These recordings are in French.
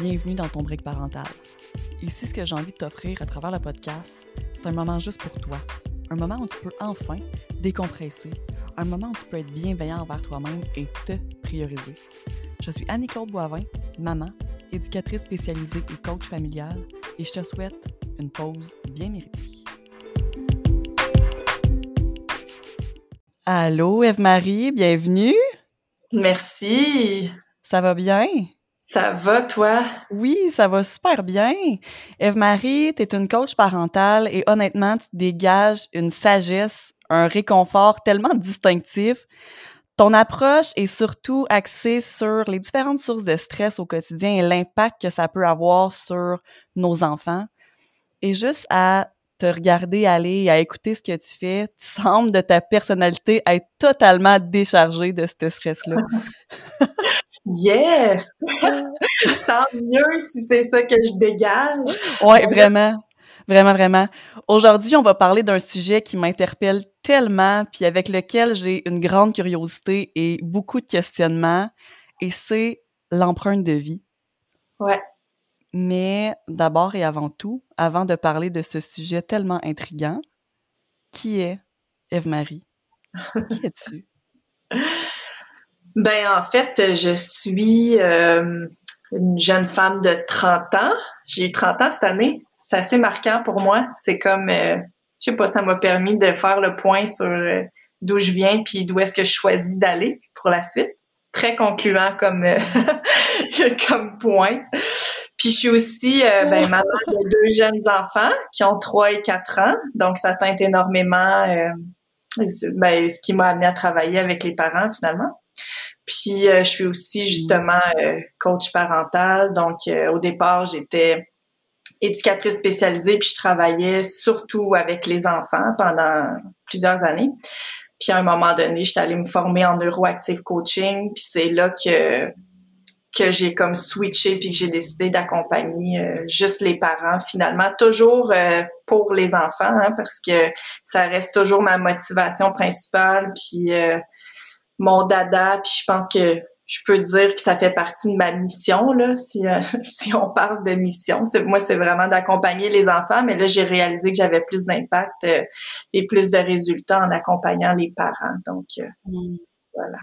bienvenue dans ton break parental. Ici, ce que j'ai envie de t'offrir à travers le podcast, c'est un moment juste pour toi. Un moment où tu peux enfin décompresser. Un moment où tu peux être bienveillant envers toi-même et te prioriser. Je suis Annie-Claude Boivin, maman, éducatrice spécialisée et coach familial, et je te souhaite une pause bien méritée. Allô, Eve-Marie, bienvenue. Merci. Ça va bien? Ça va, toi? Oui, ça va super bien. Eve-Marie, tu es une coach parentale et honnêtement, tu dégages une sagesse, un réconfort tellement distinctif. Ton approche est surtout axée sur les différentes sources de stress au quotidien et l'impact que ça peut avoir sur nos enfants. Et juste à te regarder aller et à écouter ce que tu fais, tu sembles de ta personnalité être totalement déchargée de ce stress-là. Yes! Tant mieux si c'est ça que je dégage. Oui, vraiment. Vraiment, vraiment. Aujourd'hui, on va parler d'un sujet qui m'interpelle tellement, puis avec lequel j'ai une grande curiosité et beaucoup de questionnements, et c'est l'empreinte de vie. Ouais. Mais d'abord et avant tout, avant de parler de ce sujet tellement intriguant, qui est Eve-Marie? qui es-tu? Ben en fait, je suis euh, une jeune femme de 30 ans. J'ai eu 30 ans cette année. C'est assez marquant pour moi. C'est comme, euh, je sais pas, ça m'a permis de faire le point sur euh, d'où je viens puis d'où est-ce que je choisis d'aller pour la suite. Très concluant comme comme point. Puis je suis aussi ben, maman de deux jeunes enfants qui ont 3 et 4 ans. Donc ça teinte énormément ben, ce qui m'a amené à travailler avec les parents finalement. Puis euh, je suis aussi justement euh, coach parental. Donc euh, au départ, j'étais éducatrice spécialisée, puis je travaillais surtout avec les enfants pendant plusieurs années. Puis à un moment donné, j'étais allée me former en neuroactive coaching, puis c'est là que que j'ai comme switché puis que j'ai décidé d'accompagner juste les parents finalement toujours pour les enfants hein, parce que ça reste toujours ma motivation principale puis mon dada, puis je pense que je peux dire que ça fait partie de ma mission là si euh, si on parle de mission moi c'est vraiment d'accompagner les enfants mais là j'ai réalisé que j'avais plus d'impact euh, et plus de résultats en accompagnant les parents donc euh, mm. voilà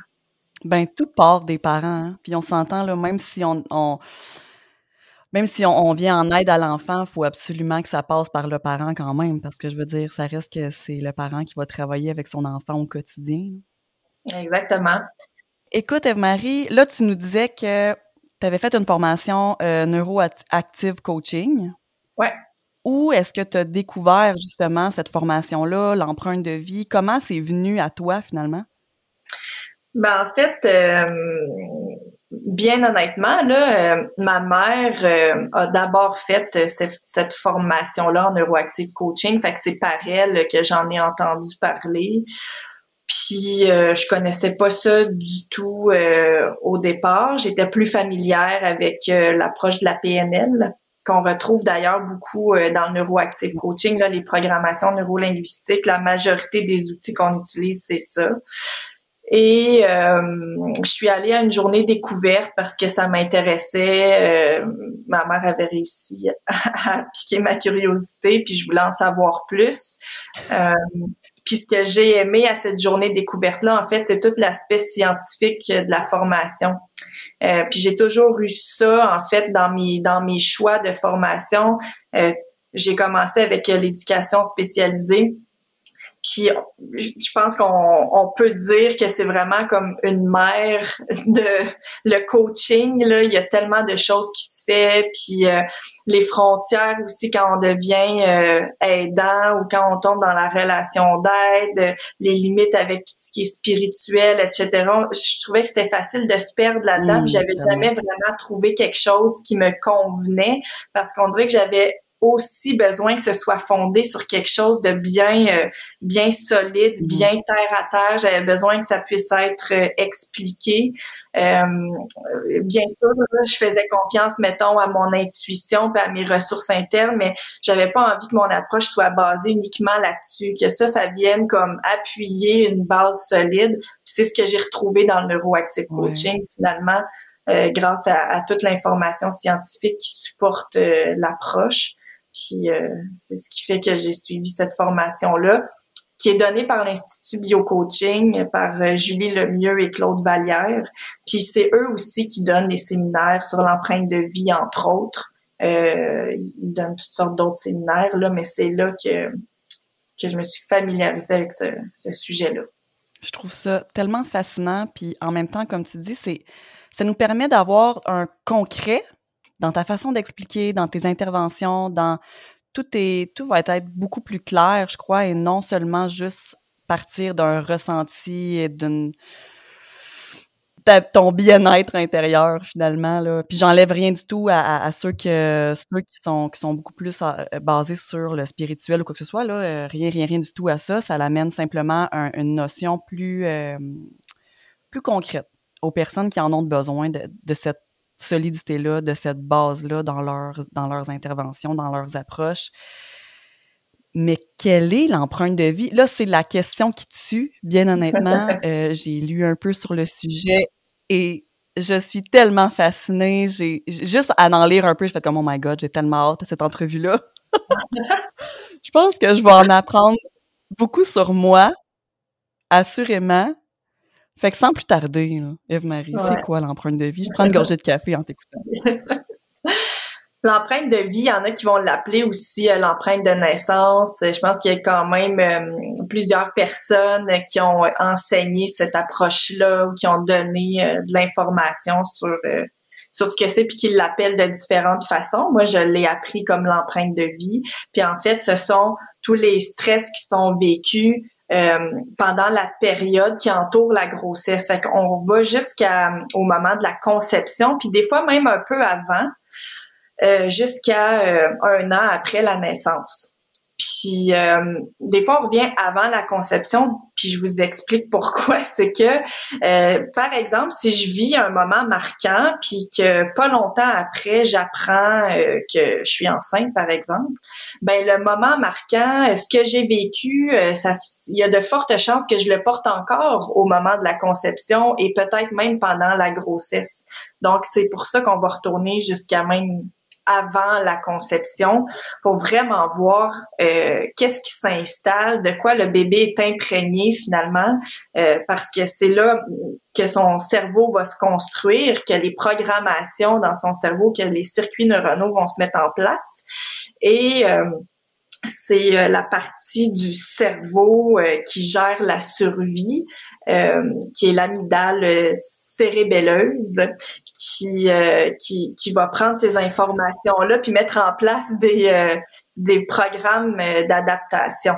ben tout part des parents hein. puis on s'entend là même si on, même si on, vient en aide à l'enfant, il faut absolument que ça passe par le parent quand même, parce que je veux dire, ça reste que c'est le parent qui va travailler avec son enfant au quotidien. Exactement. Écoute, Eve-Marie, là, tu nous disais que tu avais fait une formation euh, neuroactive coaching. Ouais. Où est-ce que tu as découvert justement cette formation-là, l'empreinte de vie? Comment c'est venu à toi finalement? Ben, en fait, euh, bien honnêtement, là, euh, ma mère a d'abord fait cette, cette formation-là en neuroactive coaching. Fait que c'est par elle que j'en ai entendu parler. Puis euh, je connaissais pas ça du tout euh, au départ. J'étais plus familière avec euh, l'approche de la PNL qu'on retrouve d'ailleurs beaucoup euh, dans le neuroactive coaching, là, les programmations neurolinguistiques. La majorité des outils qu'on utilise, c'est ça. Et je suis allée à une journée découverte parce que ça m'intéressait. ma mère avait réussi à, piquer ma curiosité, puis je voulais en savoir plus. Puis ce que j'ai aimé à cette journée découverte-là, en fait, c'est tout l'aspect scientifique de la formation. Euh, puis j'ai toujours eu ça, en fait, dans mes dans mes choix de formation. Euh, j'ai commencé avec l'éducation spécialisée. Puis je pense qu'on peut dire que c'est vraiment comme une mère de le coaching là, il y a tellement de choses qui se fait puis euh, les frontières aussi quand on devient euh, aidant ou quand on tombe dans la relation d'aide, les limites avec tout ce qui est spirituel, etc. Je trouvais que c'était facile de se perdre là-dedans. Mmh, j'avais jamais vraiment trouvé quelque chose qui me convenait parce qu'on dirait que j'avais aussi besoin que ce soit fondé sur quelque chose de bien euh, bien solide, mm-hmm. bien terre à terre. J'avais besoin que ça puisse être euh, expliqué. Euh, bien sûr, je faisais confiance, mettons, à mon intuition à mes ressources internes, mais j'avais pas envie que mon approche soit basée uniquement là-dessus, que ça, ça vienne comme appuyer une base solide. C'est ce que j'ai retrouvé dans le neuroactive coaching finalement. grâce à, toute l'information scientifique qui supporte l'approche. Puis c'est ce qui fait que j'ai suivi cette formation-là qui est donnée par l'Institut Biocoaching par Julie Lemieux et Claude Vallière. Puis c'est eux aussi qui donnent des séminaires sur l'empreinte de vie, entre autres. Euh, ils donnent toutes sortes d'autres séminaires, là, mais c'est là que, que je me suis familiarisée avec ce, ce sujet-là. Je trouve ça tellement fascinant, puis en même temps, comme tu dis, c'est ça nous permet d'avoir un concret dans ta façon d'expliquer, dans tes interventions, dans tout est tout va être beaucoup plus clair, je crois, et non seulement juste partir d'un ressenti et d'une ton bien-être intérieur finalement là. Puis j'enlève rien du tout à, ceux que ceux qui sont qui sont beaucoup plus euh, basés sur le spirituel ou quoi que ce soit là. Euh, rien rien rien du tout à ça. Ça l'amène simplement à une notion plus euh, plus concrète aux personnes qui en ont besoin de, de cette solidité là, de cette base là dans leurs dans leurs interventions, dans leurs approches. Mais quelle est l'empreinte de vie? Là, c'est la question qui tue, bien honnêtement. j'ai lu un peu sur le sujet et je suis tellement fascinée. J'ai juste à en lire un peu, je fais comme oh my god, j'ai tellement hâte à cette entrevue-là. je pense que je vais en apprendre beaucoup sur moi, assurément. Fait que sans plus tarder, Eve-Marie, c'est quoi l'empreinte de vie? Je prends une gorgée de café en t'écoutant. L'empreinte de vie, il y en a qui vont l'appeler aussi euh, l'empreinte de naissance. Je pense qu'il y a quand même euh, plusieurs personnes qui ont enseigné cette approche-là ou qui ont donné euh, de l'information sur sur ce que c'est puis qui l'appellent de différentes façons. Moi, je l'ai appris comme l'empreinte de vie. Puis en fait, ce sont tous les stress qui sont vécus pendant la période qui entoure la grossesse. Fait qu'on va jusqu'au moment de la conception, puis des fois même un peu avant. Euh, jusqu'à euh, un an après la naissance. Puis euh, des fois, on revient avant la conception, puis je vous explique pourquoi. C'est que, par exemple, si je vis un moment marquant, puis que pas longtemps après, j'apprends que je suis enceinte, par exemple, ben le moment marquant, ce que j'ai vécu, ça, il y a de fortes chances que je le porte encore au moment de la conception et peut-être même pendant la grossesse. Donc c'est pour ça qu'on va retourner jusqu'à même avant la conception pour vraiment voir euh, qu'est-ce qui s'installe, de quoi le bébé est imprégné finalement, euh, parce que c'est là que son cerveau va se construire, que les programmations dans son cerveau, que les circuits neuronaux vont se mettre en place. Et euh, c'est euh, la partie du cerveau euh, qui gère la survie, euh, qui est l'amygdale cérébelleuse, qui, qui, qui va prendre ces informations-là puis mettre en place des, des programmes d'adaptation.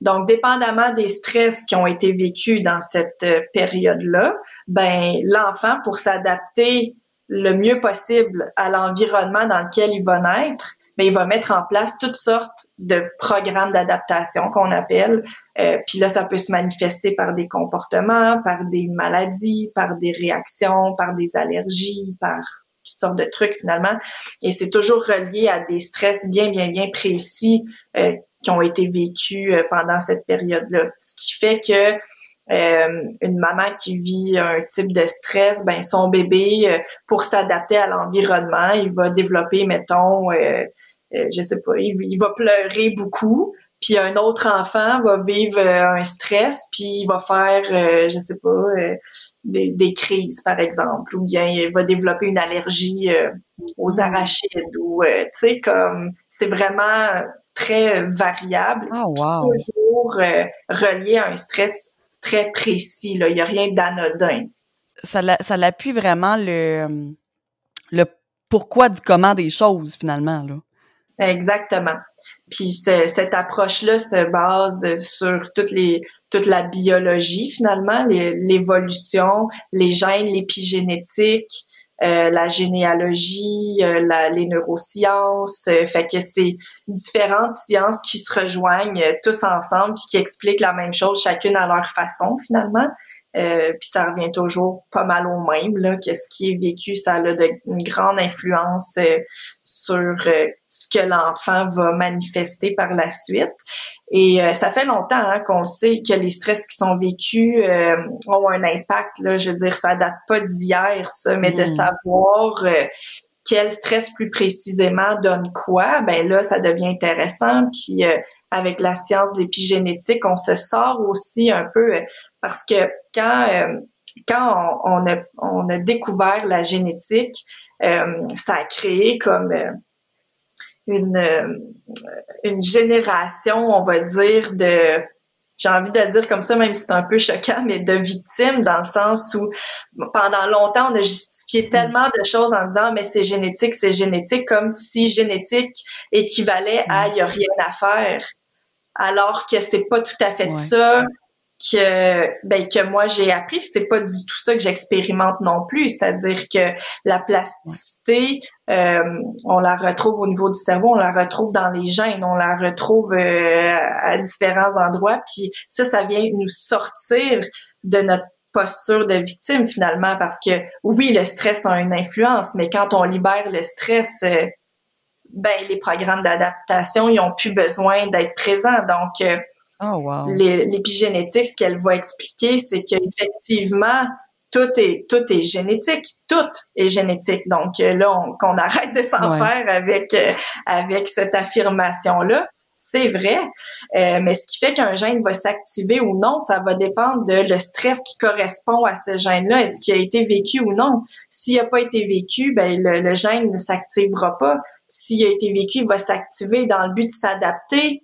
Donc, dépendamment des stress qui ont été vécus dans cette période-là, ben l'enfant, pour s'adapter le mieux possible à l'environnement dans lequel il va naître, mais il va mettre en place toutes sortes de programmes d'adaptation qu'on appelle. Euh, puis là, ça peut se manifester par des comportements, par des maladies, par des réactions, par des allergies, par toutes sortes de trucs finalement. Et c'est toujours relié à des stress bien, bien, bien précis euh, qui ont été vécus euh, pendant cette période-là. Ce qui fait que euh, une maman qui vit un type de stress, ben son bébé, euh, pour s'adapter à l'environnement, il va développer, mettons, euh, je sais pas, il, va pleurer beaucoup. Puis un autre enfant va vivre un stress, puis il va faire, je sais pas, des, des, crises par exemple, ou bien il va développer une allergie aux arachides, ou tu sais comme c'est vraiment très variable, oh, toujours relié à un stress très précis. Là. Il n'y a rien d'anodin. Ça l'appuie vraiment le, le pourquoi du comment des choses, finalement. Là. Exactement. Puis cette approche-là se base sur toutes les, toute la biologie, finalement, l'évolution, les, gènes, l'épigénétique, euh, la généalogie, euh, la, les neurosciences. Euh, fait que c'est différentes sciences qui se rejoignent tous ensemble puis qui expliquent la même chose, chacune à leur façon finalement. Euh, puis ça revient toujours pas mal au même, là, que ce qui est vécu, ça a de, une grande influence euh, sur euh, ce que l'enfant va manifester par la suite. Et ça fait longtemps hein, qu'on sait que les stress qui sont vécus ont un impact. Là, je veux dire, ça date pas d'hier, ça, mais de mm. savoir quel stress plus précisément donne quoi, ben là, ça devient intéressant. Puis avec la science de l'épigénétique, on se sort aussi un peu parce que quand euh, quand on, a, on a découvert la génétique, euh, ça a créé comme euh, une, une génération, on va dire, de j'ai envie de le dire comme ça, même si c'est un peu choquant, mais de victimes, dans le sens où pendant longtemps, on a justifié tellement de choses en disant mais c'est génétique, c'est génétique, comme si génétique équivalait à il n'y a rien à faire. Alors que c'est pas tout à fait ça que ben que moi j'ai appris c'est pas du tout ça que j'expérimente non plus. C'est-à-dire que la plasticité euh, on la retrouve au niveau du cerveau on la retrouve dans les gènes on la retrouve euh, à différents endroits puis ça ça vient nous sortir de notre posture de victime finalement parce que oui le stress a une influence mais quand on libère le stress euh, ben les programmes d'adaptation ils ont plus besoin d'être présents. Donc Oh, l'épigénétique, ce qu'elle va expliquer, c'est qu'effectivement, tout est tout est génétique, tout est génétique. Donc euh, là, qu'on arrête de s'en faire avec euh, avec cette affirmation là. C'est vrai, euh, mais ce qui fait qu'un gène va s'activer ou non, ça va dépendre de le stress qui correspond à ce gène-là. Est-ce qu'il a été vécu ou non? S'il n'a pas été vécu, ben le, le gène ne s'activera pas. S'il a été vécu, il va s'activer dans le but de s'adapter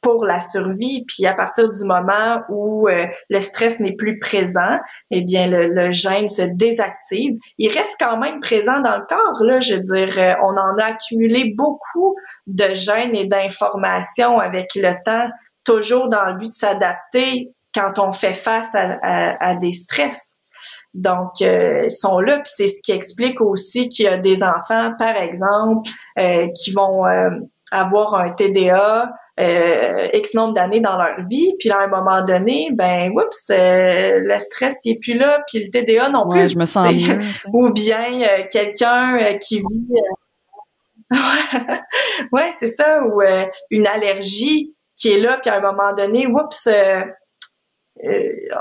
pour la survie. Puis à partir du moment où euh, le stress n'est plus présent, eh bien le, le, gène se désactive. Il reste quand même présent dans le corps. Là, je veux dire, euh, on en a accumulé beaucoup de gènes et d'informations avec le temps, toujours dans le but de s'adapter quand on fait face à, à, des stress. Donc, euh, ils sont là, puis c'est ce qui explique aussi qu'il y a des enfants, par exemple, qui vont avoir un TDA, euh, X nombre d'années dans leur vie, puis à un moment donné, ben, oups, euh, le stress il est plus là, puis le TDA non plus. je me sens Ou bien euh, quelqu'un qui vit... ouais, c'est ça, ou une allergie qui est là, puis à un moment donné, oups,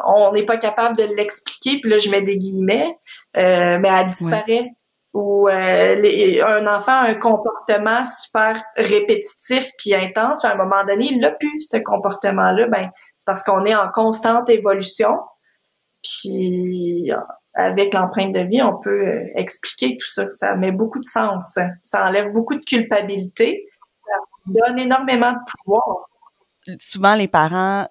on n'est pas capable de l'expliquer, puis là, je mets des guillemets, mais elle disparaît ou euh, un enfant a un comportement super répétitif puis intense, puis à un moment donné, il n'a plus ce comportement-là, ben c'est parce qu'on est en constante évolution. Puis avec l'empreinte de vie, on peut euh, expliquer tout ça. Ça met beaucoup de sens. Ça enlève beaucoup de culpabilité. Ça donne énormément de pouvoir. Souvent, les parents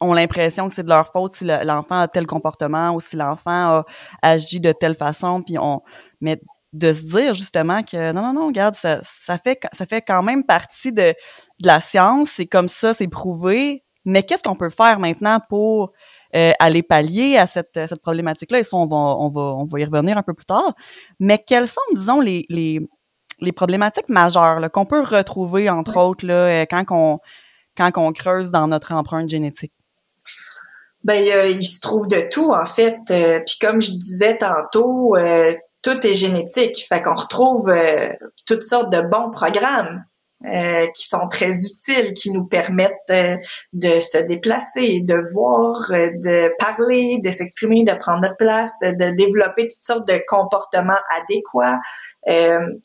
ont l'impression que c'est de leur faute si l'enfant a tel comportement ou si l'enfant a agi de telle façon, puis on mais de se dire justement que non non non regarde ça, ça fait ça fait quand même partie de, de la science, c'est comme ça, c'est prouvé, mais qu'est-ce qu'on peut faire maintenant pour euh, aller pallier à cette, cette problématique-là? Et ça on va on va on va y revenir un peu plus tard, mais quelles sont disons les les les problématiques majeures qu'on peut retrouver entre autres là euh, quand on quand on creuse dans notre empreinte génétique? Ben il se trouve de tout en fait. Euh, puis comme je disais tantôt, tout est génétique. Fait qu'on retrouve euh, toutes sortes de bons programmes. Euh, qui sont très utiles, qui nous permettent euh, de se déplacer, de voir, euh, de parler, de s'exprimer, de prendre notre place, de développer toutes sortes de comportements adéquats.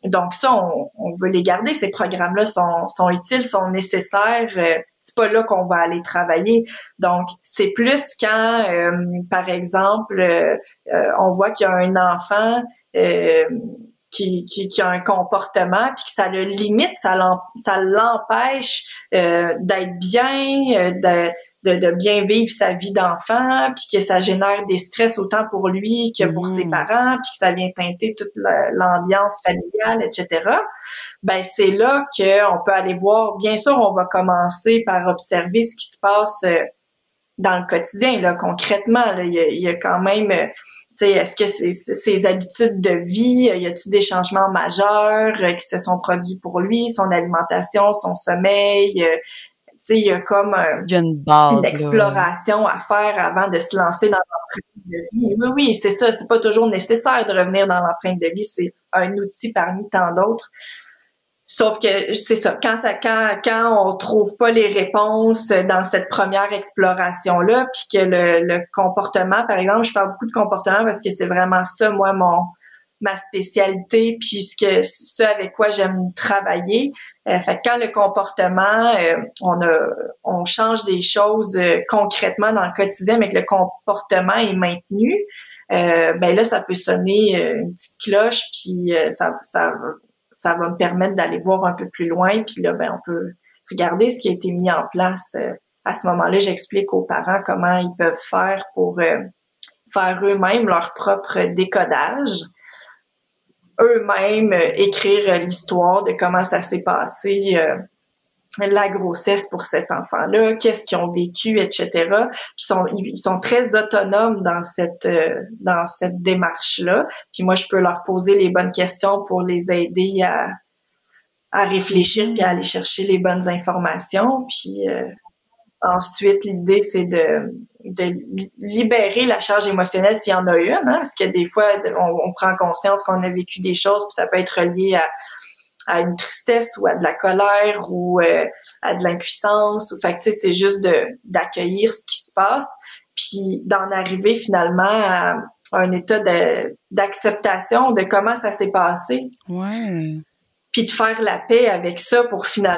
donc ça, on, on, veut les garder. Ces programmes-là sont, sont utiles, sont nécessaires. c'est pas là qu'on va aller travailler. Donc c'est plus quand, par exemple, on voit qu'il y a un enfant qui, qui, qui, a un comportement puis que ça le limite, ça l'empêche euh, d'être bien, euh, de, de, de, bien vivre sa vie d'enfant, puis que ça génère des stress autant pour lui que pour ses mmh. parents, puis que ça vient teinter toute l'ambiance familiale, etc. Ben c'est là qu'on peut aller voir. Bien sûr, on va commencer par observer ce qui se passe euh, dans le quotidien, là, concrètement. Là, il, y a, il y a quand même est-ce que ses habitudes de vie, y a-t-il des changements majeurs euh, qui se sont produits pour lui, son alimentation, son sommeil, euh, sais, il y a comme une, base, exploration à faire avant de se lancer dans l'empreinte de vie. Oui, oui, c'est ça. C'est pas toujours nécessaire de revenir dans l'empreinte de vie. C'est un outil parmi tant d'autres. Sauf que c'est ça, quand ça, quand, quand on trouve pas les réponses dans cette première exploration-là, puis que le, le, comportement, par exemple, je parle beaucoup de comportement parce que c'est vraiment ça, moi, mon ma spécialité, puis ce que ce avec quoi j'aime travailler. Euh, fait quand le comportement, euh, on a, on change des choses euh, concrètement dans le quotidien, mais que le comportement est maintenu, ben là, ça peut sonner une petite cloche, puis ça, ça ça va me permettre d'aller voir un peu plus loin. Puis là, ben, on peut regarder ce qui a été mis en place. Euh, à ce moment-là, j'explique aux parents comment ils peuvent faire pour euh, faire eux-mêmes leur propre décodage, eux-mêmes euh, écrire l'histoire de comment ça s'est passé la grossesse pour cet enfant-là, qu'est-ce qu'ils ont vécu, etc. Ils sont, ils sont très autonomes dans cette euh, dans cette démarche-là. Puis moi, je peux leur poser les bonnes questions pour les aider à, à réfléchir puis à aller chercher les bonnes informations. Puis euh, ensuite, l'idée, c'est de, de libérer la charge émotionnelle s'il y en a une, hein, parce que des fois, on, on prend conscience qu'on a vécu des choses, puis ça peut être relié à à une tristesse ou à de la colère ou euh, à de l'impuissance. Ou fait que, c'est juste de d'accueillir ce qui se passe, puis d'en arriver finalement à, un état d'acceptation de, comment ça s'est passé. Ouais. Puis de faire la paix avec ça pour finalement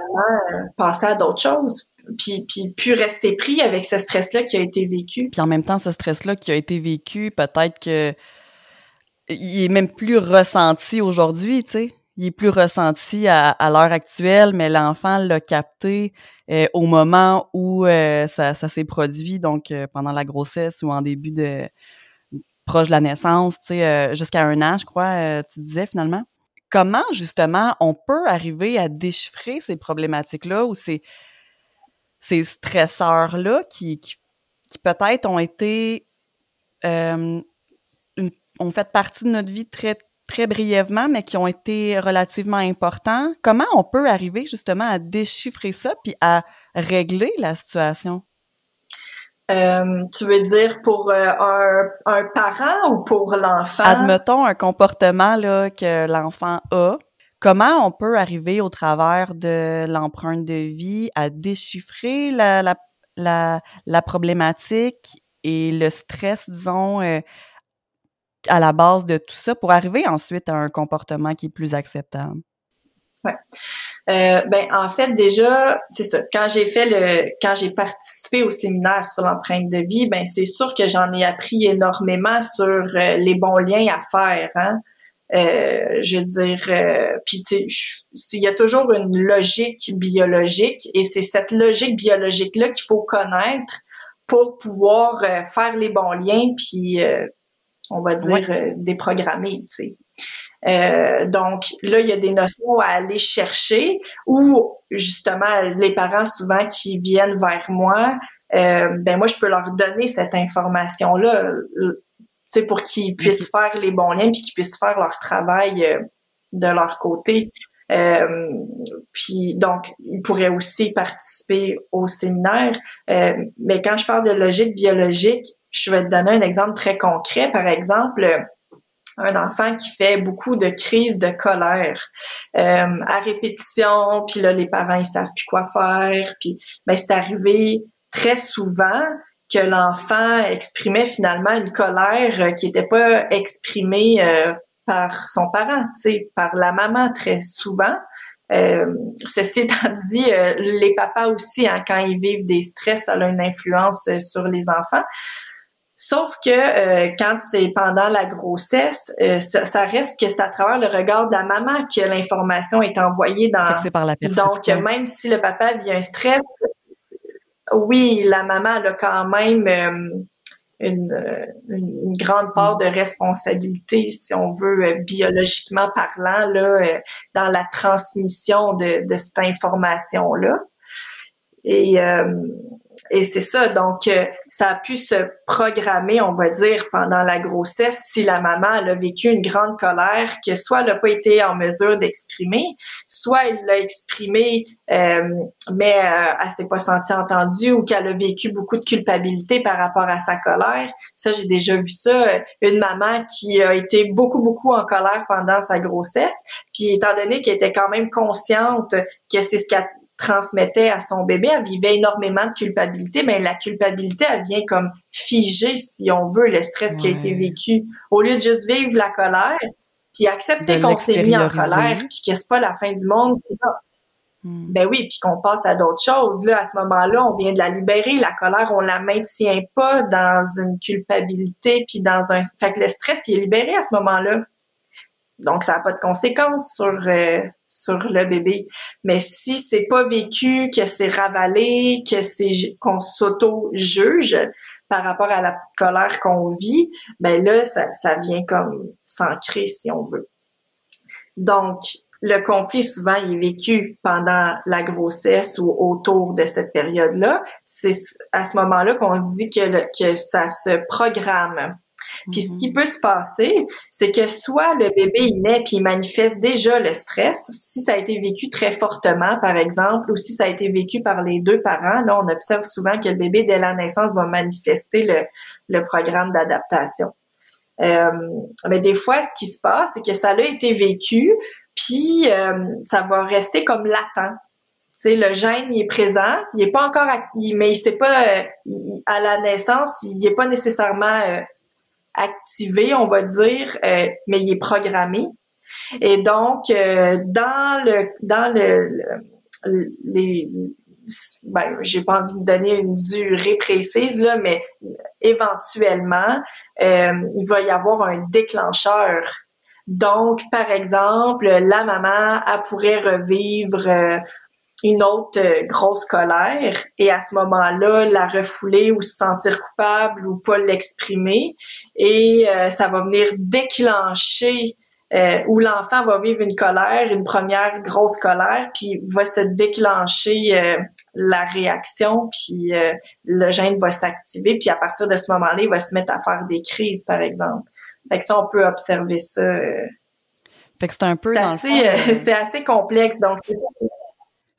euh, passer à d'autres choses. Puis, puis plus rester pris avec ce stress-là qui a été vécu. Puis en même temps, ce stress-là qui a été vécu, peut-être que il est même plus ressenti aujourd'hui, tu sais il est plus ressenti à, l'heure actuelle, mais l'enfant l'a capté euh, au moment où euh, ça, s'est produit, donc euh, pendant la grossesse ou en début de proche de la naissance, tu sais, jusqu'à un an, je crois, tu disais finalement. Comment justement on peut arriver à déchiffrer ces problématiques-là ou ces, ces stresseurs-là qui, qui, peut-être ont été ont fait partie de notre vie très très brièvement, mais qui ont été relativement importants. Comment on peut arriver justement à déchiffrer ça puis à régler la situation? Euh, tu veux dire pour euh, un, parent ou pour l'enfant? Admettons un comportement là, que l'enfant a. Comment on peut arriver au travers de l'empreinte de vie à déchiffrer la, la, la, problématique et le stress, disons, euh, à la base de tout ça pour arriver ensuite à un comportement qui est plus acceptable? Ouais. Euh, ben en fait déjà c'est ça quand j'ai fait le quand j'ai participé au séminaire sur l'empreinte de vie ben c'est sûr que j'en ai appris énormément sur euh, les bons liens à faire hein euh, je veux dire puis il y a toujours une logique biologique et c'est cette logique biologique là qu'il faut connaître pour pouvoir faire les bons liens puis on va dire, euh, déprogrammé, tu sais. Euh, donc là, il y a des notions à aller chercher ou justement les parents souvent qui viennent vers moi, euh, ben moi je peux leur donner cette information là, tu sais pour qu'ils puissent faire les bons liens puis qu'ils puissent faire leur travail de leur côté. puis donc, ils pourraient aussi participer au séminaire. mais quand je parle de logique biologique, je vais te donner un exemple très concret. Par exemple, un enfant qui fait beaucoup de crises de colère euh, à répétition, puis là les parents ils savent plus quoi faire, puis ben c'est arrivé très souvent que l'enfant exprimait finalement une colère qui n'était pas exprimée euh, par son parent, tu sais, par la maman très souvent. Euh, ceci étant dit, les papas aussi, hein, quand ils vivent des stress, ça a une influence sur les enfants. Sauf que euh, quand c'est pendant la grossesse, euh, ça, reste que c'est à travers le regard de la maman que l'information est envoyée dans. par la Donc même si le papa vit un stress, oui, la maman a quand même euh, une, une, grande part de responsabilité, si on veut, biologiquement parlant, là, dans la transmission de, de cette information là. Et et c'est ça, donc euh, ça a pu se programmer, on va dire, pendant la grossesse si la maman elle a vécu une grande colère que soit elle n'a pas été en mesure d'exprimer, soit elle l'a exprimé euh, mais euh, elle s'est pas sentie entendue ou qu'elle a vécu beaucoup de culpabilité par rapport à sa colère. Ça, j'ai déjà vu ça. Une maman qui a été beaucoup, beaucoup en colère pendant sa grossesse, puis étant donné qu'elle était quand même consciente que c'est ce qu'elle transmettait à son bébé, elle vivait énormément de culpabilité, mais la culpabilité, elle vient comme figer, si on veut, le stress qui a été vécu. Au lieu de juste vivre la colère, puis accepter qu'on s'est mis en colère, puis que c'est pas la fin du monde. Hmm. Ben oui, puis qu'on passe à d'autres choses. Là, à ce moment-là, on vient de la libérer. La colère, on la maintient pas dans une culpabilité, puis dans un... Fait que le stress, il est libéré à ce moment-là. Donc, ça n'a pas de conséquences sur euh, sur le bébé. Mais si c'est pas vécu, que c'est ravalé, que c'est qu'on s'auto-juge par rapport à la colère qu'on vit, ben là, ça, ça vient comme s'ancrer, si on veut. Donc, le conflit, souvent, il est vécu pendant la grossesse ou autour de cette période-là. C'est à ce moment-là qu'on se dit que, que ça se programme puis ce qui mhm. peut se passer, c'est que soit le bébé il naît puis il manifeste déjà le stress, si ça a été vécu très fortement par exemple, ou si ça a été vécu par les deux parents, là on observe souvent que le bébé dès la naissance va manifester le, le programme d'adaptation. Euh, mais des fois, ce qui se passe, c'est que ça a été vécu, puis euh, ça va rester comme latent. Tu sais, le gène, il est présent, il est pas encore, mais il sait pas, euh, à la naissance, il est pas nécessairement euh, activé, on va dire, euh, mais il est programmé. Et donc, euh, dans le dans le, les ben, j'ai pas envie de donner une durée précise là, mais éventuellement, euh, il va y avoir un déclencheur. Donc, par exemple, la maman, elle pourrait revivre une autre euh, grosse colère et à ce moment-là la refouler ou se sentir coupable ou pas l'exprimer et euh, ça va venir déclencher euh, où l'enfant va vivre une colère, une première grosse colère, puis va se déclencher la réaction, puis le gène va s'activer, puis à partir de ce moment-là, il va se mettre à faire des crises, par exemple. Fait que ça, on peut observer ça. fait que c'est un peu... C'est assez, c'est assez complexe, donc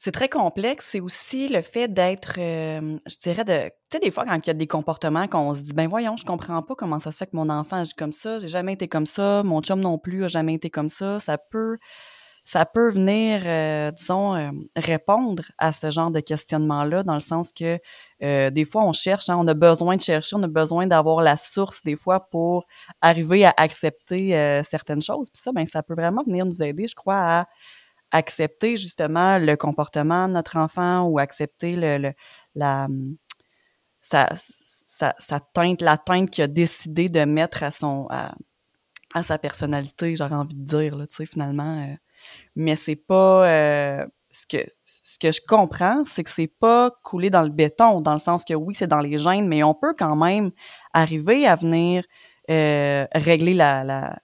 c'est très complexe. C'est aussi le fait d'être, euh, je dirais, de. Tu sais, des fois, quand il y a des comportements qu'on se dit, ben voyons, je comprends pas comment ça se fait que mon enfant agit comme ça, j'ai jamais été comme ça, mon chum non plus a jamais été comme ça. Ça peut, ça peut venir, euh, disons, euh, répondre à ce genre de questionnement-là, dans le sens que des fois, on cherche, hein, on a besoin de chercher, on a besoin d'avoir la source, des fois, pour arriver à accepter certaines choses. Puis ça, ben, ça peut vraiment venir nous aider, je crois, à accepter justement le comportement de notre enfant ou accepter la sa, sa, teinte, la teinte qu'il a décidé de mettre à sa personnalité, j'aurais envie de dire, là, tu sais, finalement. Euh. mais c'est pas euh, ce que je comprends, c'est que c'est pas coulé dans le béton, dans le sens que oui, c'est dans les gènes, mais on peut quand même arriver à venir euh, régler la,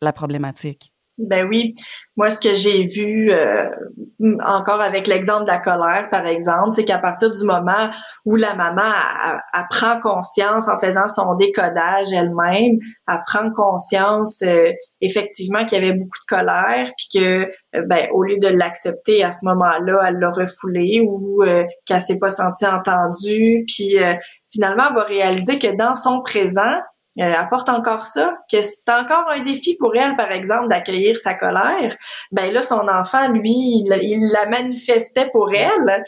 la problématique. Ben oui, moi ce que j'ai vu euh, encore avec l'exemple de la colère par exemple, c'est qu'à partir du moment où la maman elle, prend conscience en faisant son décodage elle-même, elle prend conscience euh, effectivement qu'il y avait beaucoup de colère puis que euh, ben au lieu de l'accepter à ce moment-là, elle l'a refoulé ou qu'elle s'est pas sentie entendue puis finalement elle va réaliser que dans son présent apporte encore ça, que c'est encore un défi pour elle, par exemple, d'accueillir sa colère. Ben là, son enfant, lui, il, la manifestait pour elle.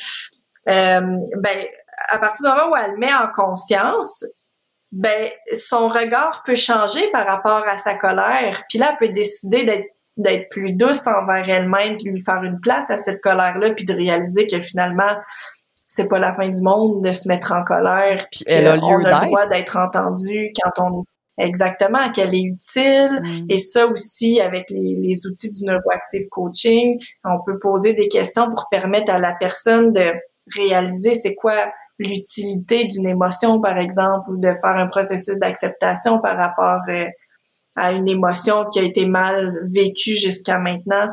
Euh, ben, à partir du moment où elle met en conscience, ben son regard peut changer par rapport à sa colère. Puis là, elle peut décider d'être d'être plus douce envers elle-même, puis lui faire une place à cette colère-là, puis de réaliser que finalement, c'est pas la fin du monde de se mettre en colère puis qu'on a, le droit d'être entendu quand on exactement qu'elle est utile. Mm. et ça aussi avec les, les outils du neuroactive coaching on peut poser des questions pour permettre à la personne de réaliser c'est quoi l'utilité d'une émotion par exemple ou de faire un processus d'acceptation par rapport euh, à une émotion qui a été mal vécue jusqu'à maintenant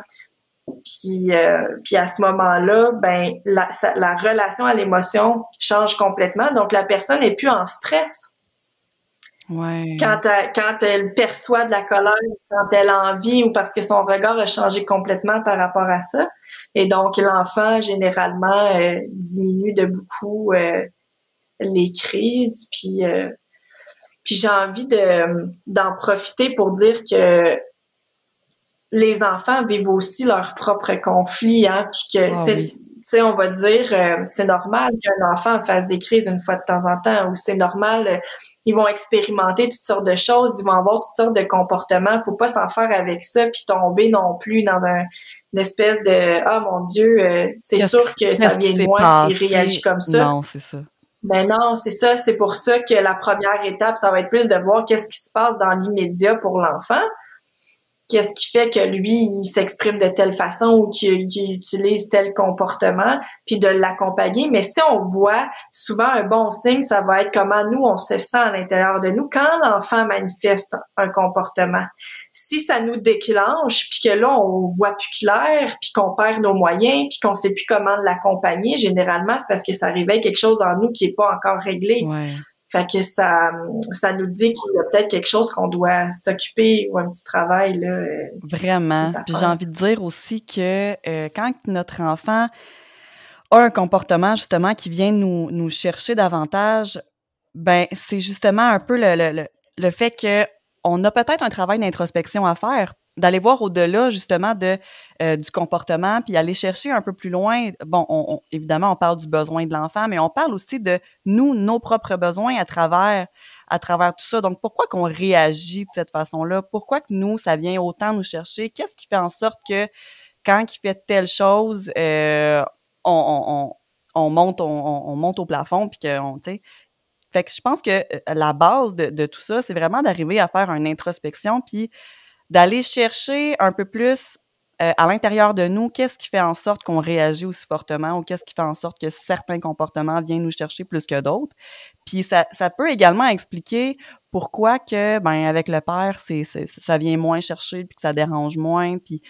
Puis, euh, puis à ce moment-là, ben la, la relation à l'émotion change complètement. Donc la personne est plus en stress. Ouais. Quand, elle, quand elle perçoit de la colère, quand elle a envie ou parce que son regard a changé complètement par rapport à ça. Et donc l'enfant généralement euh, diminue de beaucoup euh, les crises. Puis, puis j'ai envie de d'en profiter pour dire que les enfants vivent aussi leurs propres conflits, hein, puis que ah c'est, tu sais, on va dire, euh, c'est normal qu'un enfant fasse des crises une fois de temps en temps, ou c'est normal, euh, ils vont expérimenter toutes sortes de choses, ils vont avoir toutes sortes de comportements, faut pas s'en faire avec ça, puis tomber non plus dans un, une espèce de, ah mon Dieu, euh, c'est sûr que ça vient de moi s'il réagit comme ça. Non, c'est ça. Ben non, c'est ça. C'est pour ça que la première étape, ça va être plus de voir qu'est-ce qui se passe dans l'immédiat pour l'enfant qu'est-ce qui fait que lui, il s'exprime de telle façon ou qu'il utilise tel comportement, puis de l'accompagner. Mais si on voit souvent un bon signe, ça va être comment nous, on se sent à l'intérieur de nous quand l'enfant manifeste un comportement. Si ça nous déclenche, puis que là, on voit plus clair, puis qu'on perd nos moyens, puis qu'on sait plus comment l'accompagner, généralement, c'est parce que ça réveille quelque chose en nous qui est pas encore réglé. Fait que ça, ça nous dit qu'il y a peut-être quelque chose qu'on doit s'occuper ou un petit travail là. Euh, Vraiment. Puis j'ai envie de dire aussi que euh, quand notre enfant a un comportement justement qui vient nous, nous chercher davantage, ben c'est justement un peu le, le, le fait que on a peut-être un travail d'introspection à faire d'aller voir au-delà justement de euh, du comportement puis aller chercher un peu plus loin. Bon on, évidemment on parle du besoin de l'enfant mais on parle aussi de nous nos propres besoins à travers à travers tout ça. Donc pourquoi qu'on réagit de cette façon-là? Pourquoi que nous ça vient autant nous chercher? Qu'est-ce qui fait en sorte que quand il fait telle chose euh, on, on, monte on, monte au plafond puis que on fait que je pense que euh, la base de, de tout ça c'est vraiment d'arriver à faire une introspection puis d'aller chercher un peu plus euh, à l'intérieur de nous, qu'est-ce qui fait en sorte qu'on réagit aussi fortement ou qu'est-ce qui fait en sorte que certains comportements viennent nous chercher plus que d'autres. Puis ça, ça peut également expliquer pourquoi que, ben, avec le père, c'est, ça vient moins chercher puis que ça dérange moins. Puis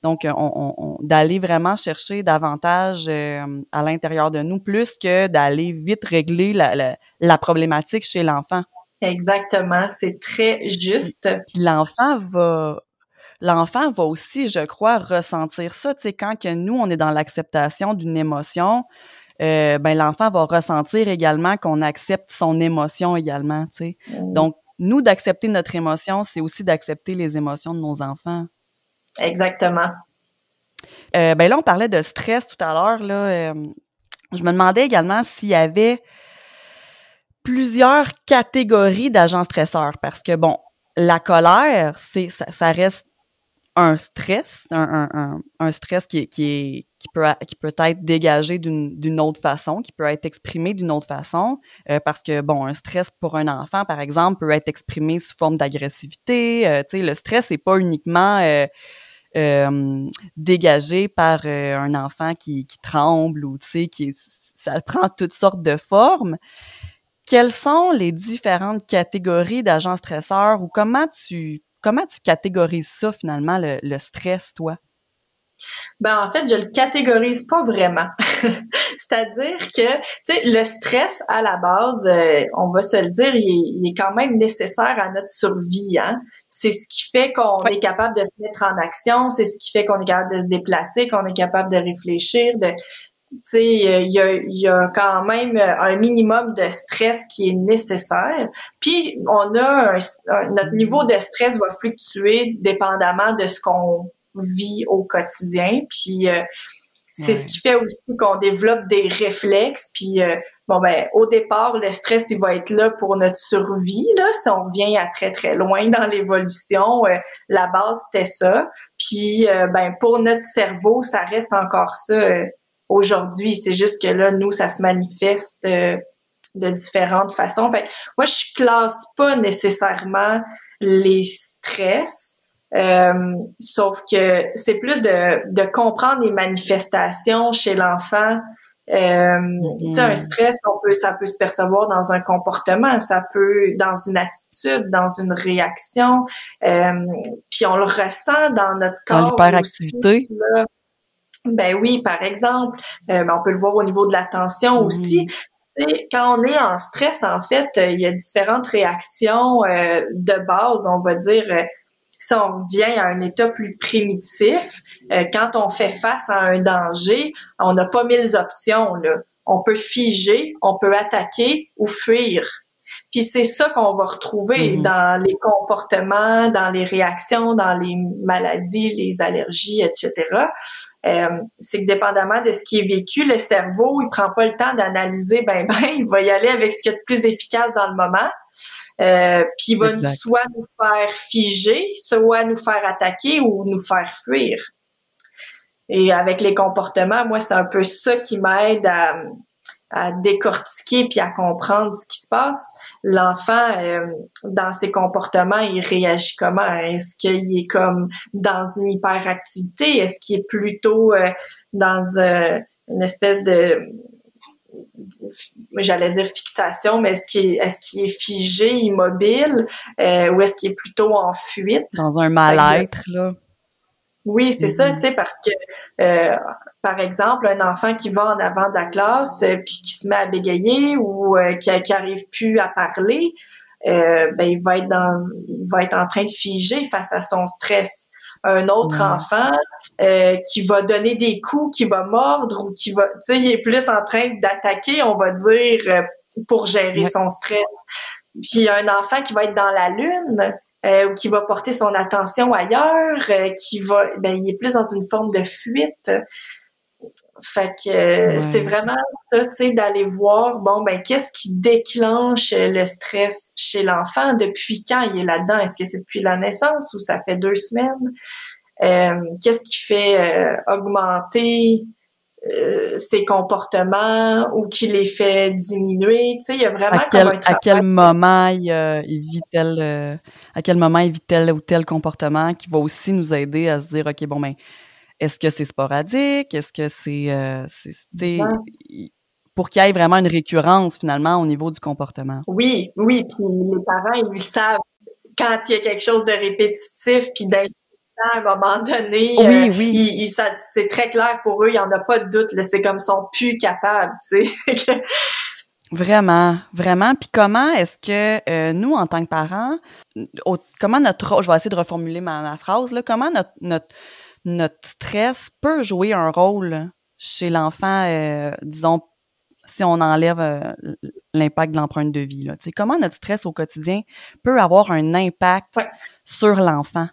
donc, on, on, d'aller vraiment chercher davantage euh, à l'intérieur de nous plus que d'aller vite régler la problématique chez l'enfant. Exactement, c'est très juste. Puis l'enfant va l'enfant va aussi, je crois, ressentir ça. Tu sais, quand que nous, on est dans l'acceptation d'une émotion, euh, ben l'enfant va ressentir également qu'on accepte son émotion également. Tu sais. Mmh. Donc, nous, d'accepter notre émotion, c'est aussi d'accepter les émotions de nos enfants. Exactement. Euh, ben là, on parlait de stress tout à l'heure. Là, euh, je me demandais également s'il y avait plusieurs catégories d'agents stresseurs parce que, bon, la colère, c'est ça, reste un stress, un, un, un stress qui, qui, est, qui, peut, qui peut être dégagé d'une autre façon, qui peut être exprimé d'une autre façon, euh, parce que, bon, un stress pour un enfant, par exemple, peut être exprimé sous forme d'agressivité. Euh, tu sais, le stress n'est pas uniquement euh, euh, dégagé par un enfant qui, qui tremble ou, tu sais, qui, ça prend toutes sortes de formes quelles sont les différentes catégories d'agents stresseurs ou comment tu comment tu catégorises ça finalement le, stress toi? Ben en fait, je le catégorise pas vraiment. C'est-à-dire que, tu sais, le stress à la base, euh, on va se le dire, il est, quand même nécessaire à notre survie. Hein? C'est ce qui fait qu'on est capable de se mettre en action, c'est ce qui fait qu'on est capable de se déplacer, qu'on est capable de réfléchir, de il y a, y a quand même un minimum de stress qui est nécessaire. Puis on a notre niveau de stress va fluctuer dépendamment de ce qu'on vit au quotidien. Puis euh, c'est ce qui fait aussi qu'on développe des réflexes. Puis euh, bon ben au départ le stress il va être là pour notre survie là. Si on revient à très très loin dans l'évolution, euh, la base c'était ça. Puis ben pour notre cerveau ça reste encore ça aujourd'hui. C'est juste que là, nous, ça se manifeste euh, de différentes façons. Fait moi, je classe pas nécessairement les stress, euh, sauf que c'est plus de, de comprendre les manifestations chez l'enfant Euh, Tu sais, un mm-hmm. stress, on peut, ça peut se percevoir dans un comportement, ça peut dans une attitude, dans une réaction, euh, puis on le ressent dans notre corps. Dans l'hyperactivité. Ben oui, par exemple, euh, ben on peut le voir au niveau de l'attention mm-hmm. aussi. Quand on est en stress, en fait, il y a différentes réactions de base, on va dire si on revient à un état plus primitif, euh, quand on fait face à un danger, on n'a pas mille options. Là. On peut figer, on peut attaquer ou fuir. Puis c'est ça qu'on va retrouver mm-hmm. dans les comportements, dans les réactions, dans les maladies, les allergies, etc. Euh, c'est que dépendamment de ce qui est vécu, le cerveau, il prend pas le temps d'analyser ben ben, il va y aller avec ce qui est le plus efficace dans le moment. Euh, puis il va soit nous faire figer, soit nous faire attaquer ou nous faire fuir. Et avec les comportements, moi, c'est un peu ça qui m'aide à, à décortiquer puis à comprendre ce qui se passe. L'enfant, euh, dans ses comportements, il réagit comment? Est-ce qu'il est comme dans une hyperactivité? Est-ce qu'il est plutôt euh, dans une espèce de j'allais dire fixation, mais est-ce qu'il est, est-ce qu'il est figé, immobile, euh, ou est-ce qu'il est plutôt en fuite? Dans un mal-être, là. Oui, c'est ça, mm-hmm. tu sais, parce que, euh, par exemple, un enfant qui va en avant de la classe, euh, puis qui se met à bégayer ou qui, qui arrive plus à parler, ben il va être dans, il va être en train de figer face à son stress un autre enfant euh, qui va donner des coups, qui va mordre ou qui va, tu sais, il est plus en train d'attaquer, on va dire, euh, pour gérer son stress. Puis un enfant qui va être dans la lune, euh, ou qui va porter son attention ailleurs, qui va, ben, il est plus dans une forme de fuite. Fait que euh, c'est vraiment ça, tu sais, d'aller voir, bon, ben, qu'est-ce qui déclenche le stress chez l'enfant? Depuis quand il est là-dedans? Est-ce que c'est depuis la naissance ou ça fait deux semaines? Euh, qu'est-ce qui fait euh, augmenter ses comportements ou qui les fait diminuer? Tu sais, il y a vraiment à quel, à quel moment il, il vit tel, à quel moment il vit tel ou tel comportement qui va aussi nous aider à se dire, OK, bon, ben, est-ce que c'est sporadique? Est-ce que c'est, euh, pour qu'il y ait vraiment une récurrence finalement au niveau du comportement? Oui, oui. Puis les parents, ils savent quand il y a quelque chose de répétitif, puis d'insistant à un moment donné. Oui, euh, oui. c'est très clair pour eux, il n'y en a pas de doute. C'est comme ils sont plus capables, tu sais. Vraiment, vraiment. Puis comment est-ce que euh, nous, en tant que parents, comment notre je vais essayer de reformuler ma, ma phrase là, comment notre, notre notre stress peut jouer un rôle chez l'enfant, euh, disons, si on enlève euh, l'impact de l'empreinte de vie. Là. comment notre stress au quotidien peut avoir un impact sur l'enfant?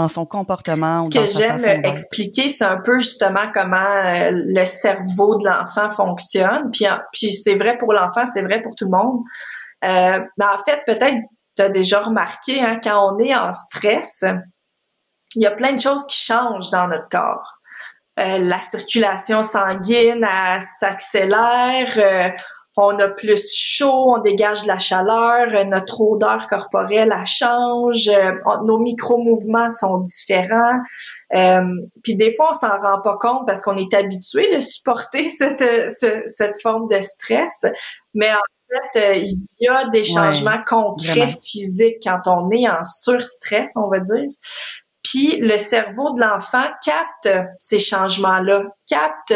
Dans son comportement. Ce que j'aime expliquer, c'est un peu justement comment euh, le cerveau de l'enfant fonctionne. Puis, puis c'est vrai pour l'enfant, c'est vrai pour tout le monde. mais en fait, peut-être tu as déjà remarqué, hein, quand on est en stress, il y a plein de choses qui changent dans notre corps. Euh, la circulation sanguine s'accélère, euh, on a plus chaud, on dégage de la chaleur, euh, notre odeur corporelle elle change, nos micro-mouvements sont différents. puis des fois, on s'en rend pas compte parce qu'on est habitué de supporter cette, cette forme de stress, mais en fait, il y a des changements concrets physiques quand on est en surstress, on va dire. Puis le cerveau de l'enfant capte ces changements-là, capte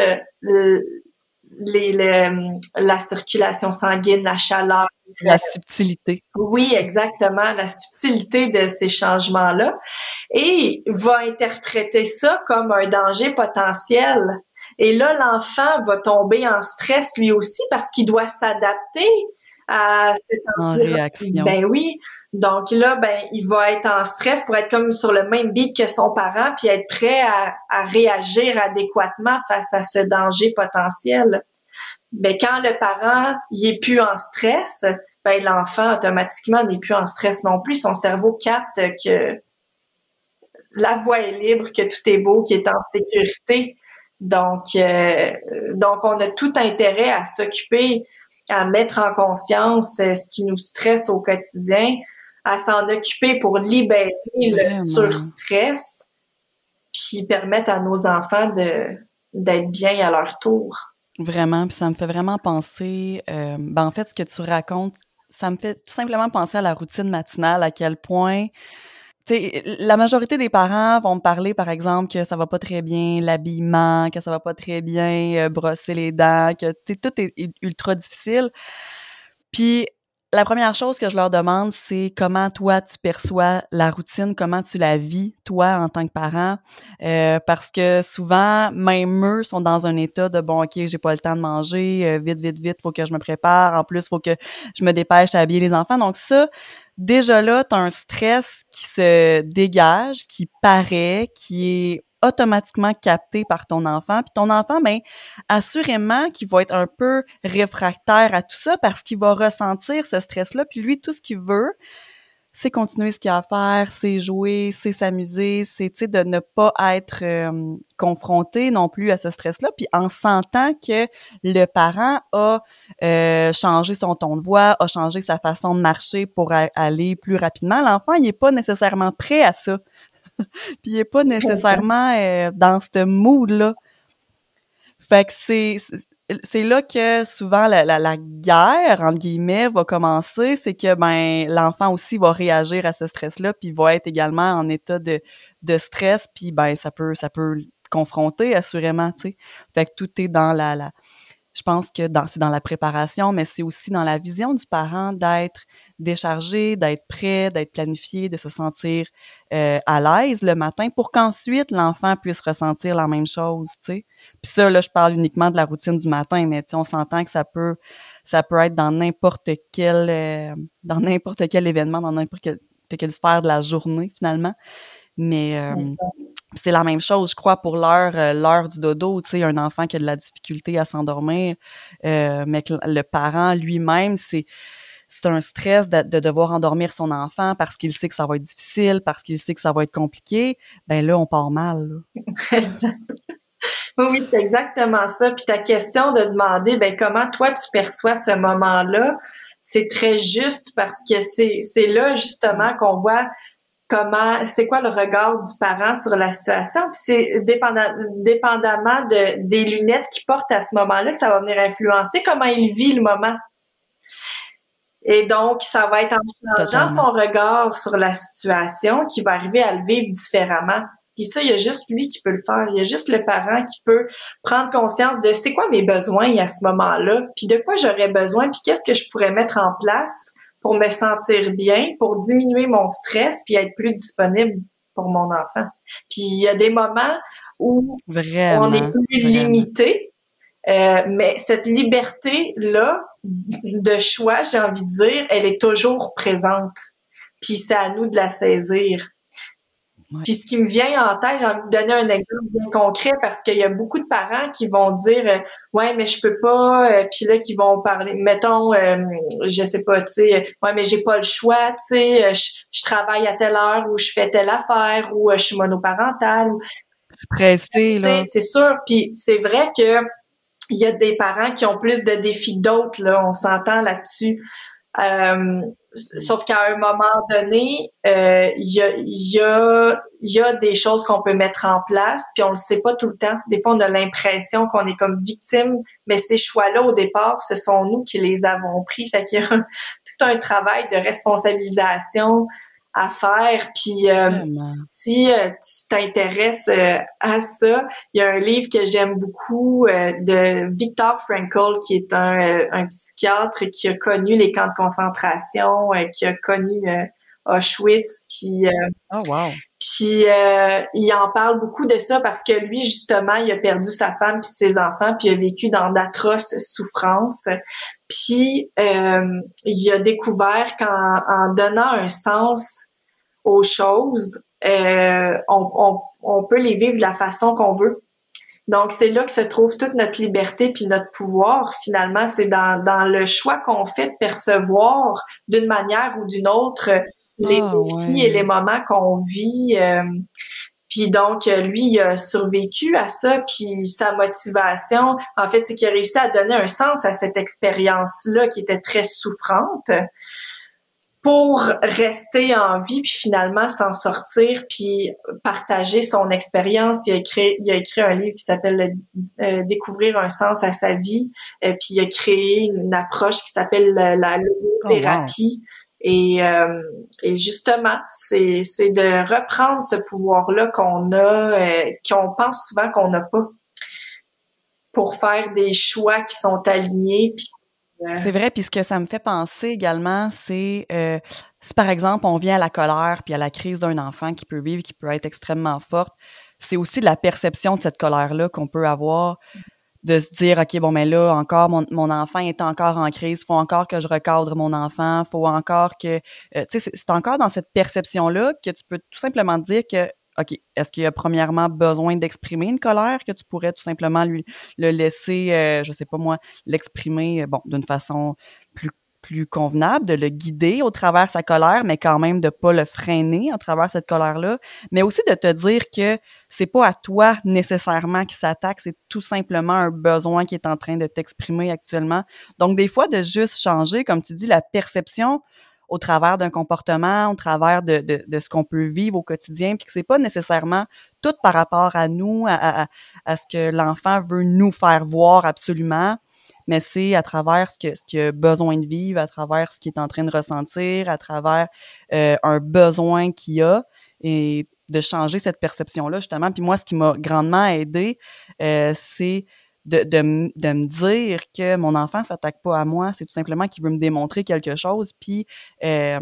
les, la circulation sanguine, la chaleur. La subtilité. Oui, exactement, la subtilité de ces changements-là. Et va interpréter ça comme un danger potentiel. Et là, l'enfant va tomber en stress lui aussi parce qu'il doit s'adapter à en réaction. Ben oui. Donc là, ben il va être en stress pour être comme sur le même beat que son parent, puis être prêt à, à réagir adéquatement face à ce danger potentiel. Ben quand le parent il est plus en stress, ben l'enfant automatiquement n'est plus en stress non plus. Son cerveau capte que la voie est libre, que tout est beau, qu'il est en sécurité. Donc, euh, donc on a tout intérêt à s'occuper à mettre en conscience euh, ce qui nous stresse au quotidien, à s'en occuper pour libérer le surstress, puis permettre à nos enfants de d'être bien à leur tour. Vraiment, puis ça me fait vraiment penser, euh, ben en fait, ce que tu racontes, ça me fait tout simplement penser à la routine matinale, à quel point, tu sais, la majorité des parents vont me parler, par exemple, que ça va pas très bien l'habillement, que ça va pas très bien euh, brosser les dents, que, tout est ultra difficile. Puis la première chose que je leur demande, c'est comment toi tu perçois la routine, comment tu la vis toi en tant que parent, euh, parce que souvent même eux sont dans un état de bon ok j'ai pas le temps de manger, euh, vite vite vite faut que je me prépare, en plus faut que je me dépêche à habiller les enfants, donc ça déjà là tu as un stress qui se dégage, qui paraît, qui est automatiquement capté par ton enfant. Puis ton enfant, ben, assurément qu'il va être un peu réfractaire à tout ça parce qu'il va ressentir ce stress-là. Puis lui, tout ce qu'il veut, c'est continuer ce qu'il a à faire, c'est jouer, c'est s'amuser, c'est de ne pas être euh, confronté non plus à ce stress-là. Puis en sentant que le parent a euh, changé son ton de voix, a changé sa façon de marcher pour aller plus rapidement, l'enfant, il n'est pas nécessairement prêt à ça. puis il est pas nécessairement euh, dans ce mood-là. Fait que c'est c'est là que souvent la, guerre entre guillemets va commencer, c'est que ben l'enfant aussi va réagir à ce stress-là, puis va être également en état de, de stress, puis ben ça peut ça peut confronter assurément, tu sais. Fait que tout est dans la, la je pense que c'est dans la préparation, mais c'est aussi dans la vision du parent d'être déchargé, d'être prêt, d'être planifié, de se sentir euh, à l'aise le matin pour qu'ensuite l'enfant puisse ressentir la même chose, tu sais. Puis ça, là, je parle uniquement de la routine du matin, mais on s'entend que ça peut, ça peut être dans n'importe quel, euh, dans n'importe quel événement, dans n'importe quelle, quelle sphère de la journée finalement. Mais euh, c'est la même chose, je crois, pour l'heure euh, l'heure du dodo. Tu sais, un enfant qui a de la difficulté à s'endormir, euh, mais que le parent lui-même, c'est c'est un stress de, de, devoir endormir son enfant parce qu'il sait que ça va être difficile, parce qu'il sait que ça va être compliqué. Ben là, on part mal. oui, oui, c'est exactement ça. Puis ta question de demander, ben comment toi tu perçois ce moment-là, c'est très juste parce que c'est là justement qu'on voit comment, c'est quoi le regard du parent sur la situation. Puis c'est dépendant, dépendamment de, des lunettes qu'il porte à ce moment-là que ça va venir influencer comment il vit le moment. Et donc, ça va être en changeant son regard sur la situation qu'il va arriver à le vivre différemment. Puis ça, il y a juste lui qui peut le faire. Il y a juste le parent qui peut prendre conscience de c'est quoi mes besoins à ce moment-là, puis de quoi j'aurais besoin, puis qu'est-ce que je pourrais mettre en place pour me sentir bien, pour diminuer mon stress, puis être plus disponible pour mon enfant. Puis il y a des moments où on est plus limité, euh, mais cette liberté-là de choix, j'ai envie de dire, elle est toujours présente. Puis c'est à nous de la saisir. Puis ce qui me vient en tête, j'ai envie de donner un exemple bien concret parce qu'il y a beaucoup de parents qui vont dire euh, ouais mais je peux pas euh, puis là qui vont parler mettons euh, je sais pas tu sais ouais mais j'ai pas le choix tu sais euh, je, travaille à telle heure ou je fais telle affaire ou je suis monoparentale pressée là. c'est sûr. Puis c'est vrai que il y a des parents qui ont plus de défis d'autres là. On s'entend là-dessus euh, sauf qu'à un moment donné, euh, il y, a, y, a, y a des choses qu'on peut mettre en place, puis on le sait pas tout le temps. Des fois, on a l'impression qu'on est comme victime, mais ces choix-là, au départ, ce sont nous qui les avons pris. Fait qu'il y a tout un travail de responsabilisation à faire. Puis euh, si euh, tu t'intéresses euh, à ça, il y a un livre que j'aime beaucoup de Viktor Frankl, qui est un, un, psychiatre qui a connu les camps de concentration, qui a connu Auschwitz. Puis, oh, wow. Puis il en parle beaucoup de ça parce que lui justement, il a perdu sa femme puis ses enfants puis il a vécu dans d'atroces souffrances. Puis euh, il a découvert qu'en en donnant un sens aux choses, euh, on, on, on, peut les vivre de la façon qu'on veut. Donc c'est là que se trouve toute notre liberté puis notre pouvoir. Finalement, c'est dans, dans le choix qu'on fait de percevoir d'une manière ou d'une autre les ah, défis et les moments qu'on vit. Euh, puis donc, lui, il a survécu à ça, puis sa motivation, en fait, c'est qu'il a réussi à donner un sens à cette expérience-là qui était très souffrante. pour rester en vie puis finalement s'en sortir puis partager son expérience. Il a écrit il a écrit un livre qui s'appelle euh, Découvrir un sens à sa vie euh, puis il a créé une approche qui s'appelle la, la logothérapie. Et, euh, et, justement, c'est, c'est de reprendre ce pouvoir-là qu'on a, qu'on pense souvent qu'on n'a pas, pour faire des choix qui sont alignés, puis c'est vrai, puis ce que ça me fait penser également, c'est euh, si par exemple on vient à la colère puis à la crise d'un enfant qui peut vivre, qui peut être extrêmement forte, c'est aussi la perception de cette colère-là qu'on peut avoir, de se dire ok bon mais là encore mon, mon enfant est encore en crise, faut encore que je recadre mon enfant, faut encore que euh, tu sais c'est encore dans cette perception-là que tu peux tout simplement dire que OK, est-ce qu'il y a premièrement besoin d'exprimer une colère que tu pourrais tout simplement lui le laisser, euh, je sais pas moi, l'exprimer, euh, bon, d'une façon plus convenable, de le guider au travers sa colère, mais quand même de pas le freiner à travers cette colère-là, mais aussi de te dire que c'est pas à toi nécessairement qui s'attaque, c'est tout simplement un besoin qui est en train de t'exprimer actuellement. Donc des fois de juste changer, comme tu dis, la perception au travers d'un comportement, au travers de, de, de ce qu'on peut vivre au quotidien, puis que c'est pas nécessairement tout par rapport à nous, à ce que l'enfant veut nous faire voir absolument, mais c'est à travers ce que ce qu'il a besoin de vivre, à travers ce qu'il est en train de ressentir, à travers euh, un besoin qu'il a et de changer cette perception-là, justement. Puis moi, ce qui m'a grandement aidé, euh, c'est de, de, de, me dire que mon enfant s'attaque pas à moi, c'est tout simplement qu'il veut me démontrer quelque chose. Puis euh,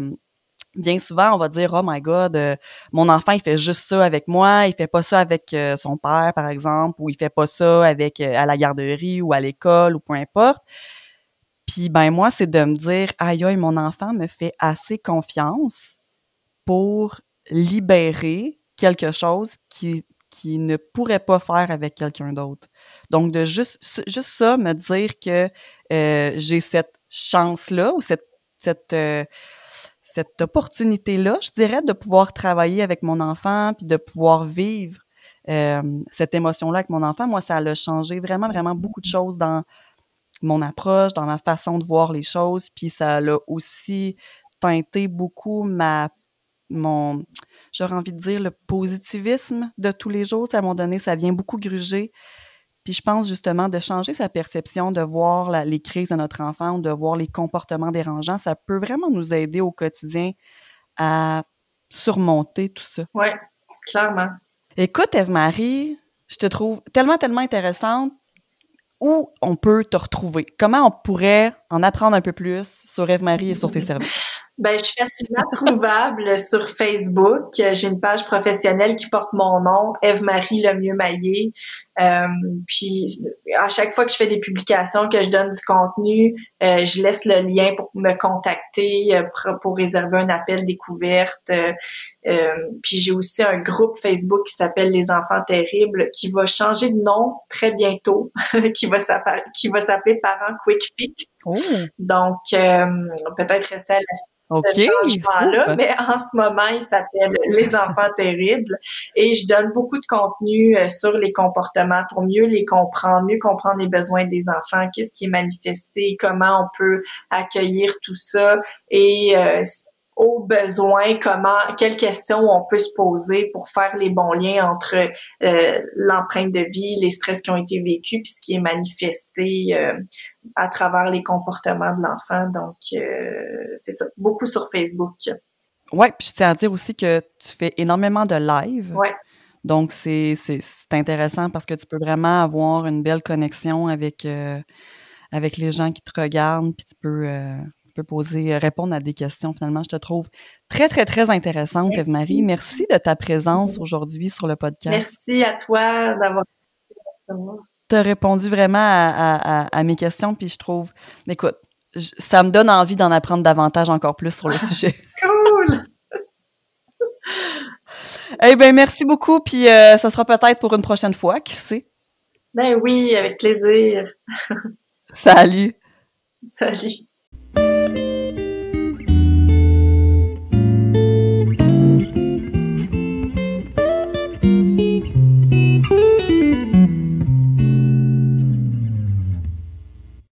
bien souvent, on va dire oh my God, euh, mon enfant il fait juste ça avec moi, il fait pas ça avec euh, son père par exemple, ou il fait pas ça avec à la garderie ou à l'école ou peu importe. Puis ben moi, c'est de me dire aïe aïe, mon enfant me fait assez confiance pour libérer quelque chose qui qui ne pourrait pas faire avec quelqu'un d'autre. Donc, de juste, juste ça, me dire que euh, j'ai cette chance-là ou cette, euh, cette opportunité-là, je dirais, de pouvoir travailler avec mon enfant puis de pouvoir vivre euh, cette émotion-là avec mon enfant, moi, ça a changé vraiment, vraiment beaucoup de choses dans mon approche, dans ma façon de voir les choses, puis ça a aussi teinté beaucoup ma mon, j'aurais envie de dire, le positivisme de tous les jours. à un moment donné, ça vient beaucoup gruger. Puis je pense justement de changer sa perception, de voir les crises de notre enfant de voir les comportements dérangeants, ça peut vraiment nous aider au quotidien à surmonter tout ça. Oui, clairement. Écoute, Eve-Marie, je te trouve tellement, tellement intéressante. Où on peut te retrouver? Comment on pourrait en apprendre un peu plus sur Eve-Marie et sur ses services? Ben, je suis facilement trouvable sur Facebook. J'ai une page professionnelle qui porte mon nom, Eve-Marie Lemieux Maillé. Euh, puis à chaque fois que je fais des publications, que je donne du contenu, euh, je laisse le lien pour me contacter, euh, pour, réserver un appel découverte. Euh, puis j'ai aussi un groupe Facebook qui s'appelle Les Enfants Terribles, qui va changer de nom très bientôt, qui va s'appeler Parents Quick Fix. Oh. Donc peut-être rester à la okay, changement-là, mais en ce moment, il s'appelle Les enfants terribles et je donne beaucoup de contenu euh, sur les comportements pour mieux les comprendre, mieux comprendre les besoins des enfants, qu'est-ce qui est manifesté, comment on peut accueillir tout ça et euh, aux besoins, comment, quelles questions on peut se poser pour faire les bons liens entre euh, l'empreinte de vie, les stress qui ont été vécus, puis ce qui est manifesté euh, à travers les comportements de l'enfant. Donc, euh, c'est ça, beaucoup sur Facebook. Ouais, puis je tiens à dire aussi que tu fais énormément de live. Ouais. Donc, c'est intéressant parce que tu peux vraiment avoir une belle connexion avec, avec les gens qui te regardent, puis tu peux tu peux poser, euh, répondre à des questions. Finalement, je te trouve très, très, très intéressante, Eve-Marie. Merci de ta présence aujourd'hui sur le podcast. Merci à toi d'avoir tu as répondu vraiment à, mes questions, puis je trouve, écoute, ça me donne envie d'en apprendre davantage encore plus sur le sujet. cool! eh bien, merci beaucoup, puis euh, ça sera peut-être pour une prochaine fois, qui sait? Ben oui, avec plaisir. Salut! Salut!